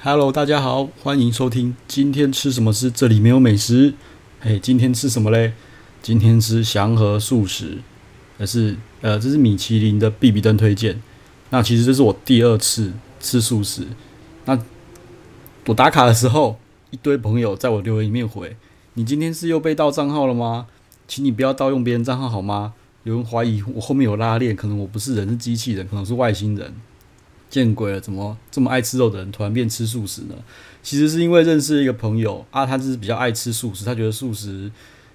Hello，大家好，欢迎收听。今天吃什么吃？这里没有美食。嘿，今天吃什么嘞？今天吃祥和素食，还是呃，这是米其林的必比登推荐。那其实这是我第二次吃素食。那我打卡的时候，一堆朋友在我留言里面回：“你今天是又被盗账号了吗？请你不要盗用别人账号好吗？”有人怀疑我后面有拉链，可能我不是人，是机器人，可能是外星人。见鬼了！怎么这么爱吃肉的人突然变吃素食呢？其实是因为认识一个朋友啊，他就是比较爱吃素食，他觉得素食，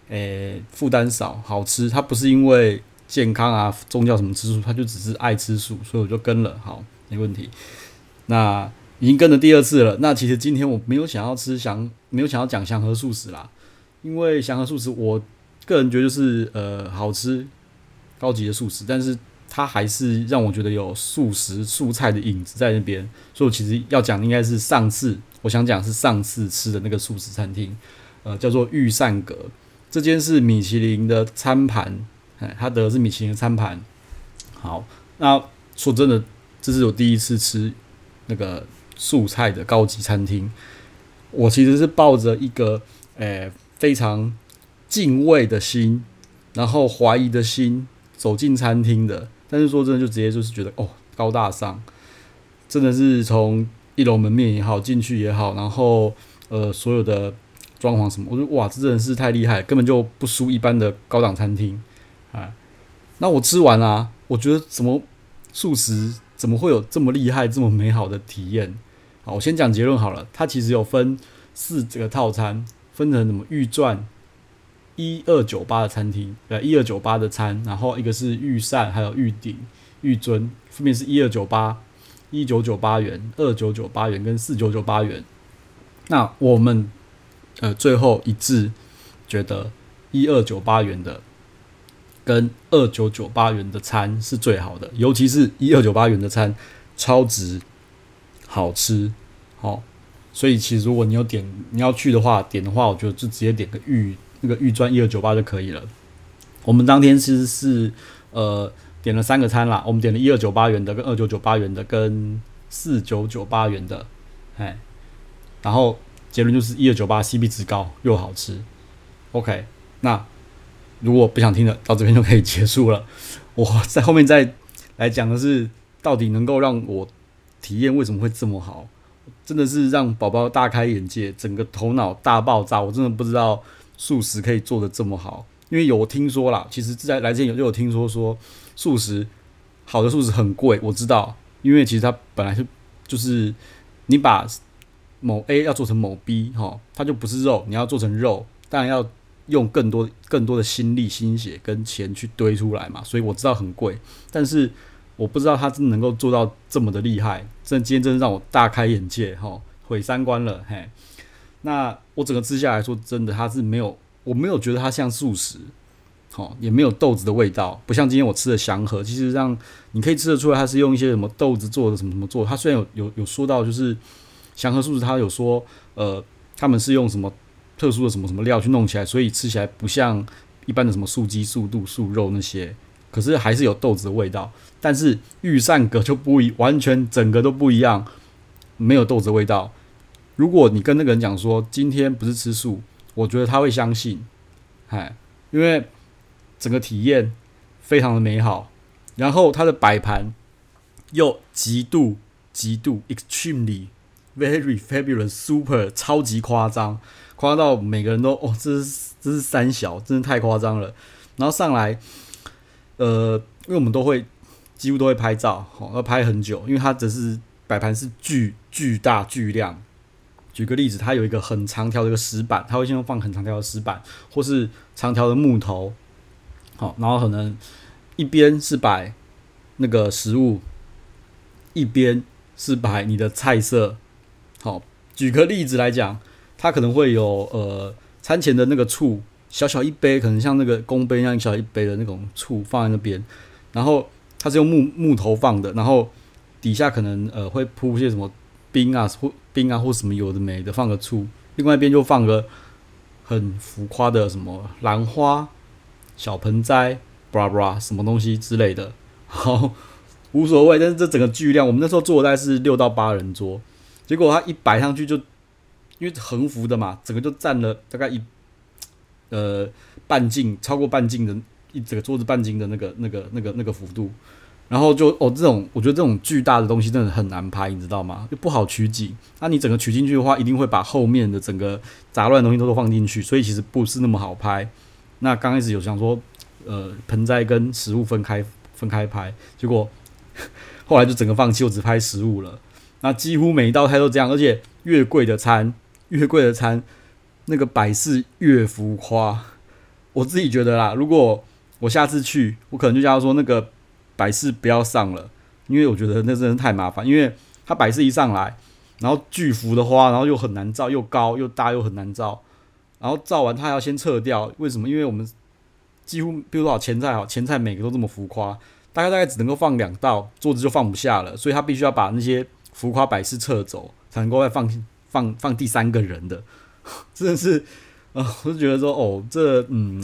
诶、负担少，好吃。他不是因为健康啊、宗教什么吃素，他就只是爱吃素，所以我就跟了。好，没问题。那已经跟了第二次了。那其实今天我没有想要吃祥，没有想要讲祥和素食啦，因为祥和素食，我个人觉得就是呃好吃，高级的素食，但是。它还是让我觉得有素食素菜的影子在那边，所以我其实要讲的应该是上次我想讲是上次吃的那个素食餐厅，呃，叫做御膳阁，这间是米其林的餐盘，哎，它得的是米其林的餐盘。好，那说真的，这是我第一次吃那个素菜的高级餐厅，我其实是抱着一个诶、非常敬畏的心，然后怀疑的心走进餐厅的。但是说真的，就直接就是觉得哦，高大上，真的是从一楼门面也好，进去也好，然后呃所有的装潢什么，我说哇，这真的是太厉害，根本就不输一般的高档餐厅啊。那我吃完啊，我觉得怎么素食怎么会有这么厉害、这么美好的体验？好，我先讲结论好了，它其实有分四这个套餐，分成什么御饌。一二九八的餐厅，呃，一二九八的餐，然后一个是御膳，还有御鼎、御尊，分别是一二九八、一九九八元、二九九八元跟四九九八元。那我们呃最后一致觉得一二九八元的跟二九九八元的餐是最好的，尤其是一二九八元的餐超值，好吃，好，所以其实如果你有点你要去的话，点的话，我觉得就直接点个御。那个御饌一二九八就可以了。我们当天其实是呃点了三个餐啦，我们点了一二九八元的、跟二九九八元的、跟四九九八元的，哎，然后结论就是一二九八 CP 值高又好吃。OK，那如果不想听了，到这边就可以结束了。我在后面再来讲的是，到底能够让我体验为什么会这么好，真的是让宝宝大开眼界，整个头脑大爆炸。我真的不知道。素食可以做得这么好，因为有听说啦，其实在来之前有就有听说说素食好的素食很贵，我知道，因为其实它本来是就是你把某 A 要做成某 B 哈，它就不是肉，你要做成肉，当然要用更多更多的心力、心血跟钱去堆出来嘛，所以我知道很贵，但是我不知道它真的能够做到这么的厉害，这今天真的让我大开眼界哈，毁三观了嘿。那我整个吃下来说，真的它是没有，我没有觉得它像素食，好，也没有豆子的味道，不像今天我吃的祥和，其实让你可以吃得出来，它是用一些什么豆子做的，什么什么做。它虽然有有有说到，就是祥和素食，它有说，呃，他们是用什么特殊的什么什么料去弄起来，所以吃起来不像一般的什么素鸡、素肚、素肉那些，可是还是有豆子的味道。但是御膳阁就不一，完全整个都不一样，没有豆子的味道。如果你跟那个人讲说今天不是吃素，我觉得他会相信，哎，因为整个体验非常的美好，然后它的摆盘又极度极度 extremely very fabulous super 超级夸张，夸张到每个人都哦，这是这是三小，真的太夸张了。然后上来，呃，因为我们都会几乎都会拍照，好，要拍很久，因为它只是摆盘是巨巨大巨量。举个例子，它有一个很长条的一个石板，它会先放很长条的石板，或是长条的木头，好，然后可能一边是摆那个食物，一边是摆你的菜色。好，举个例子来讲，它可能会有呃餐前的那个醋，小小一杯，可能像那个公杯一样小小一杯的那种醋放在那边，然后它是用木木头放的，然后底下可能呃会铺一些什么。冰啊，或冰啊，或什么有的没的，放个醋。另外一边就放个很浮夸的什么兰花、小盆栽，布拉布拉，什么东西之类的。好，无所谓。但是这整个巨量，我们那时候坐的大概是六到八人桌，结果他一摆上去就，因为横幅的嘛，整个就占了大概一呃半径，超过半径的一整个桌子半径的那个那个那个那个幅度。然后就哦，这种我觉得这种巨大的东西真的很难拍，你知道吗？就不好取景。那你整个取进去的话，一定会把后面的整个杂乱的东西都都放进去，所以其实不是那么好拍。那刚开始有想说，呃，盆栽跟食物分开分开拍，结果 后来就整个放弃，我只拍食物了。那几乎每一道菜都这样，而且越贵的餐，越贵的餐，那个摆饰越浮夸。我自己觉得啦，如果我下次去，我可能就叫他说那个。摆饰不要上了，因为我觉得那真的太麻烦。因为它摆饰一上来，然后巨幅的花，然后又很难照，又高又大又很难照。然后照完它要先撤掉，为什么？因为我们几乎比如说前菜好，前菜每个都这么浮夸，大概大概只能够放两道，桌子就放不下了，所以他必须要把那些浮夸摆饰撤走，才能够再放放放第三个人的。真的是，啊、我就觉得说，哦，这嗯，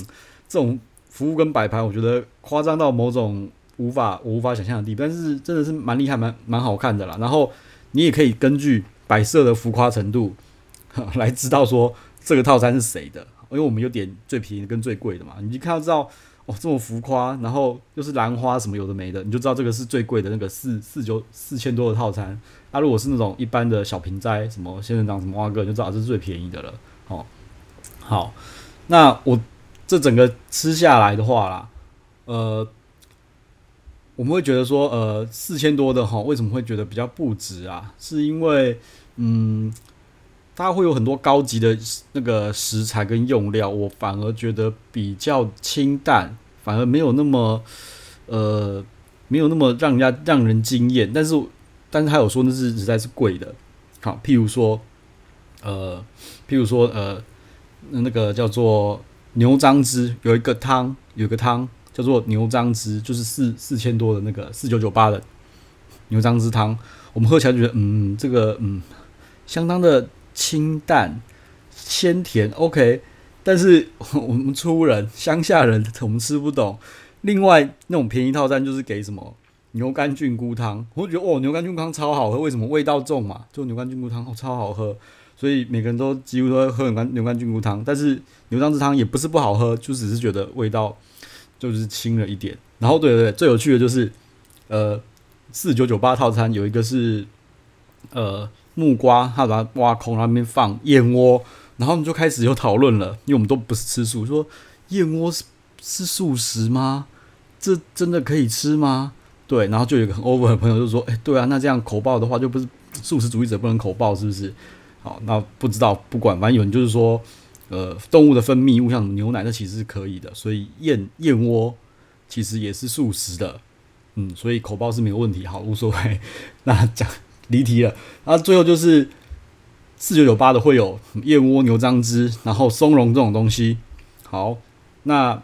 这种服务跟摆盘，我觉得夸张到某种。无法我无法想象的地步，但是真的是蛮厉害，蛮蛮好看的啦。然后你也可以根据摆设的浮夸程度 来知道说这个套餐是谁的，因为我们有点最便宜跟最贵的嘛。你一看到知道哦，这么浮夸，然后又是兰花什么有的没的，你就知道这个是最贵的那个四四九四千多的套餐。那、啊、如果是那种一般的小盆栽，什么仙人掌什么花哥，你就知道这是最便宜的了。哦，好，那我这整个吃下来的话啦，呃。我们会觉得说，呃，四千多的哈，为什么会觉得比较不值啊？是因为，嗯，它会有很多高级的那个食材跟用料，我反而觉得比较清淡，反而没有那么，呃，没有那么让人家让人惊艳。但是，但是他有说那是实在是贵的，好，譬如说，呃，譬如说，呃，那个叫做牛樟汁，有一个汤，有一个汤。叫做牛樟芝，就是四四千多的那个四九九八的牛樟芝汤，我们喝起来觉得，嗯，这个嗯，相当的清淡鲜甜，OK。但是我们粗人乡下人，我们吃不懂。另外那种便宜套餐就是给什么牛肝菌菇汤，我觉得哦，牛肝菌菇汤超好喝，为什么？味道重嘛，就牛肝菌菇汤哦，超好喝，所以每个人都几乎都会喝牛肝牛肝菌菇汤。但是牛樟芝汤也不是不好喝，就只是觉得味道。就是轻了一点，然后对对对，最有趣的就是，呃，四九九八套餐有一个是，呃，木瓜，他把它挖空，然后那边放燕窝，然后我们就开始有讨论了，因为我们都不是吃素，说燕窝是是素食吗？这真的可以吃吗？对，然后就有一个很 over 的朋友就说，哎，对啊，那这样口爆的话，就不是素食主义者不能口爆，是不是？好，那不知道，不管，反正有人就是说。呃，动物的分泌物像牛奶，那其实是可以的，所以燕燕窝其实也是素食的，嗯，所以口爆是没有问题，好，无所谓。那讲离题了，那最后就是四九九八的会有燕窝、牛樟汁，然后松茸这种东西，好，那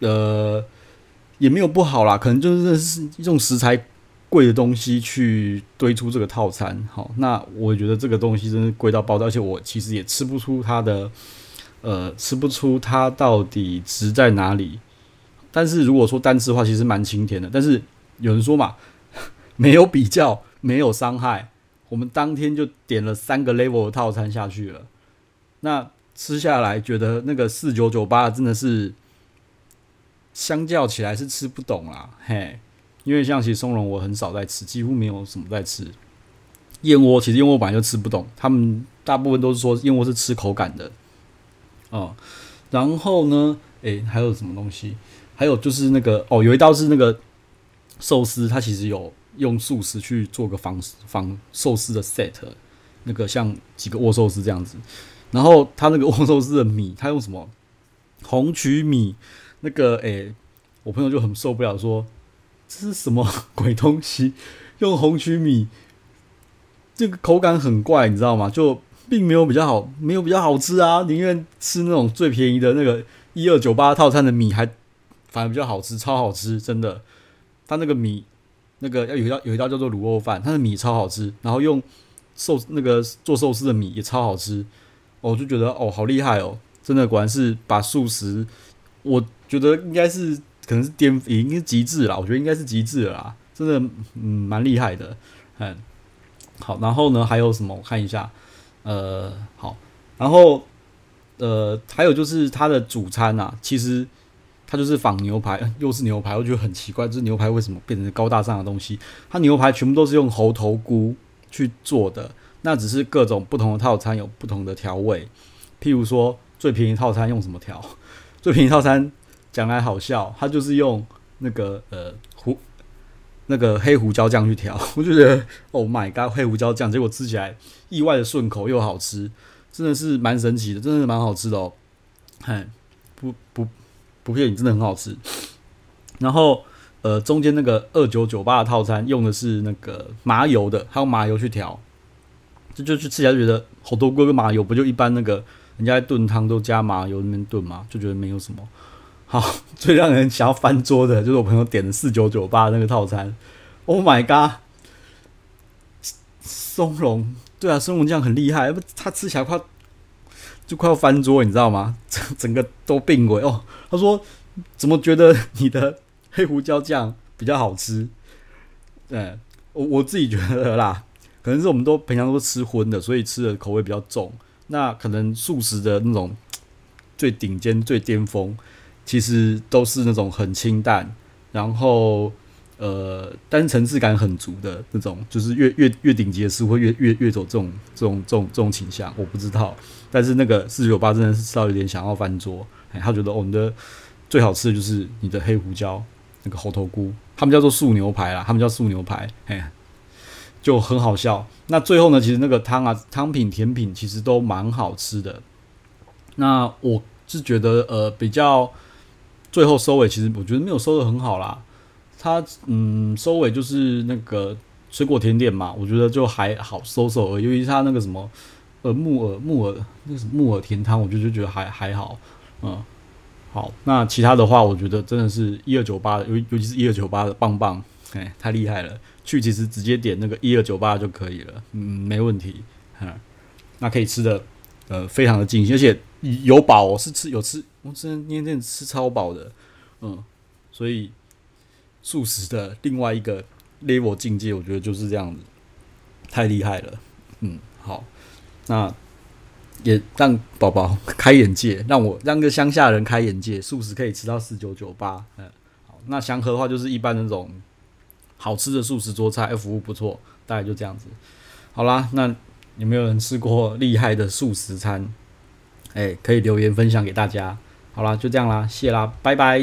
呃也没有不好啦，可能就是一种食材贵的东西去堆出这个套餐，好，那我觉得这个东西真是贵到爆炸，而且我其实也吃不出它的。呃，吃不出它到底值在哪里。但是如果说单吃的话，其实蛮清甜的。但是有人说嘛，没有比较，没有伤害。我们当天就点了三个 level 的套餐下去了。那吃下来，觉得那个四九九八真的是相较起来是吃不懂啦，嘿。因为像其实松茸我很少在吃，几乎没有什么在吃。燕窝其实燕窝本来就吃不懂，他们大部分都是说燕窝是吃口感的。哦，然后呢？诶、欸，还有什么东西？还有就是那个哦，有一道是那个寿司，它其实有用素食去做个仿仿寿司的 set，那个像几个握寿司这样子。然后它那个握寿司的米，它用什么红曲米？那个诶、我朋友就很受不了说，说这是什么鬼东西？用红曲米，这个口感很怪，你知道吗？就。并没有比较好，没有比较好吃啊！宁愿吃那种最便宜的那个一二九八套餐的米，还反而比较好吃，超好吃，真的。他那个米，那个要有一道有一道叫做卤肉饭，他的米超好吃，然后用寿那个做寿司的米也超好吃，我就觉得哦，好厉害哦！真的果然是把素食，我觉得应该是可能是巅，已经是极致了，我觉得应该是极致了啦，真的，嗯，蛮厉害的，嗯。好，然后呢还有什么？我看一下，呃，好，然后呃还有就是它的主餐啊，其实它就是仿牛排，又是牛排，我觉得很奇怪，这牛排为什么变成高大上的东西？它牛排全部都是用猴头菇去做的，那只是各种不同的套餐有不同的调味，譬如说最便宜套餐用什么调？最便宜套餐讲来好笑，他就是用那个呃胡那个黑胡椒酱去调，我就觉得 Oh my god，黑胡椒酱，结果吃起来意外的顺口又好吃，真的是蛮神奇的，真的是蛮好吃的哦。嗨，不不不骗你，真的很好吃。然后呃中间那个二九九八的套餐用的是那个麻油的，还有麻油去调，这就去吃起来就觉得好多锅跟麻油不就一般那个。人家炖汤都加麻油那边炖嘛，就觉得没有什么好。最让人想要翻桌的就是我朋友点的四九九八那个套餐。Oh my god！松茸，对啊，松茸酱很厉害，不，他吃起来快就快要翻桌，你知道吗？整整个都病鬼哦。他说怎么觉得你的黑胡椒酱比较好吃？对，我我自己觉得啦，可能是我们都平常都吃荤的，所以吃的口味比较重。那可能素食的那种最顶尖、最巅峰，其实都是那种很清淡，然后呃，单层次感很足的那种，就是越越越顶级的师傅会越越越走这种这种这种这种倾向，我不知道。但是那个四九八真的是吃到有点想要翻桌，哎，他觉得我们的最好吃的就是你的黑胡椒那个猴头菇，他们叫做素牛排啦，他们叫素牛排，哎。就很好笑。那最后呢，其实那个汤啊，汤品、甜品其实都蛮好吃的。那我是觉得，呃，比较最后收尾，其实我觉得没有收的很好啦。它嗯，收尾就是那个水果甜点嘛，我觉得就还好收收而已。尤其是它那个什么呃木耳木耳那个什么木耳甜汤，我就就觉得还还好。嗯，好。那其他的话，我觉得真的是一二九八，尤尤其是一二九八的棒棒，哎，太厉害了。去其实直接点那个一二九八就可以了，嗯，没问题，哈，那可以吃的，呃，非常的尽兴，而且有饱，我是吃有吃，我真的那天吃超饱的，嗯，所以素食的另外一个 level 境界，我觉得就是这样子，太厉害了，嗯，好，那也让宝宝开眼界，让我让个乡下人开眼界，素食可以吃到四九九八，嗯，好，那祥和的话就是一般那种。好吃的素食桌菜，服务不错，大概就这样子。好啦，那有没有人吃过厉害的素食餐？诶，可以留言分享给大家。好啦，就这样啦，谢啦，拜拜。